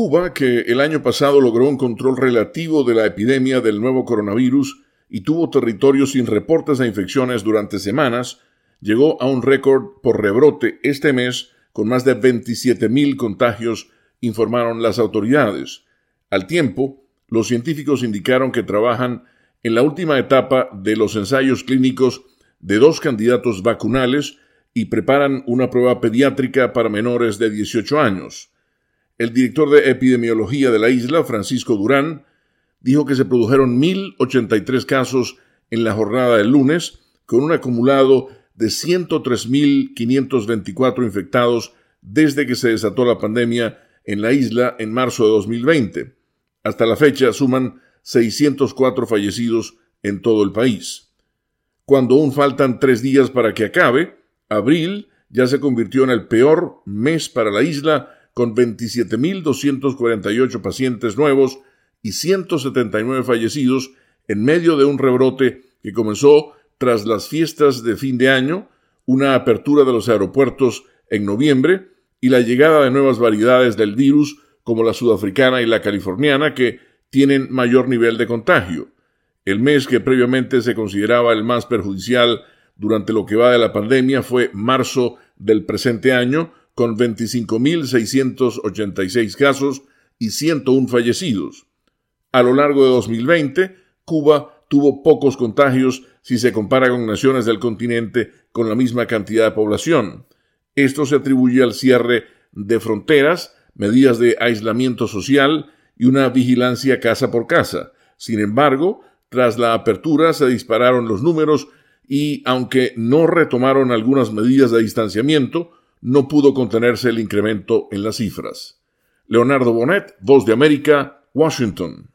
Cuba, que el año pasado logró un control relativo de la epidemia del nuevo coronavirus y tuvo territorios sin reportes de infecciones durante semanas, llegó a un récord por rebrote este mes con más de 27.000 contagios, informaron las autoridades. Al tiempo, los científicos indicaron que trabajan en la última etapa de los ensayos clínicos de dos candidatos vacunales y preparan una prueba pediátrica para menores de 18 años. El director de epidemiología de la isla, Francisco Durán, dijo que se produjeron 1.083 casos en la jornada del lunes, con un acumulado de 103.524 infectados desde que se desató la pandemia en la isla en marzo de 2020. Hasta la fecha suman 604 fallecidos en todo el país. Cuando aún faltan tres días para que acabe, abril ya se convirtió en el peor mes para la isla, con 27.248 pacientes nuevos y 179 fallecidos en medio de un rebrote que comenzó tras las fiestas de fin de año, una apertura de los aeropuertos en noviembre y la llegada de nuevas variedades del virus como la sudafricana y la californiana que tienen mayor nivel de contagio. El mes que previamente se consideraba el más perjudicial durante lo que va de la pandemia fue marzo del presente año, con 25.686 casos y 101 fallecidos. A lo largo de 2020, Cuba tuvo pocos contagios si se compara con naciones del continente con la misma cantidad de población. Esto se atribuye al cierre de fronteras, medidas de aislamiento social y una vigilancia casa por casa. Sin embargo, tras la apertura se dispararon los números y, aunque no retomaron algunas medidas de distanciamiento, no pudo contenerse el incremento en las cifras. Leonardo Bonet, Voz de América, Washington.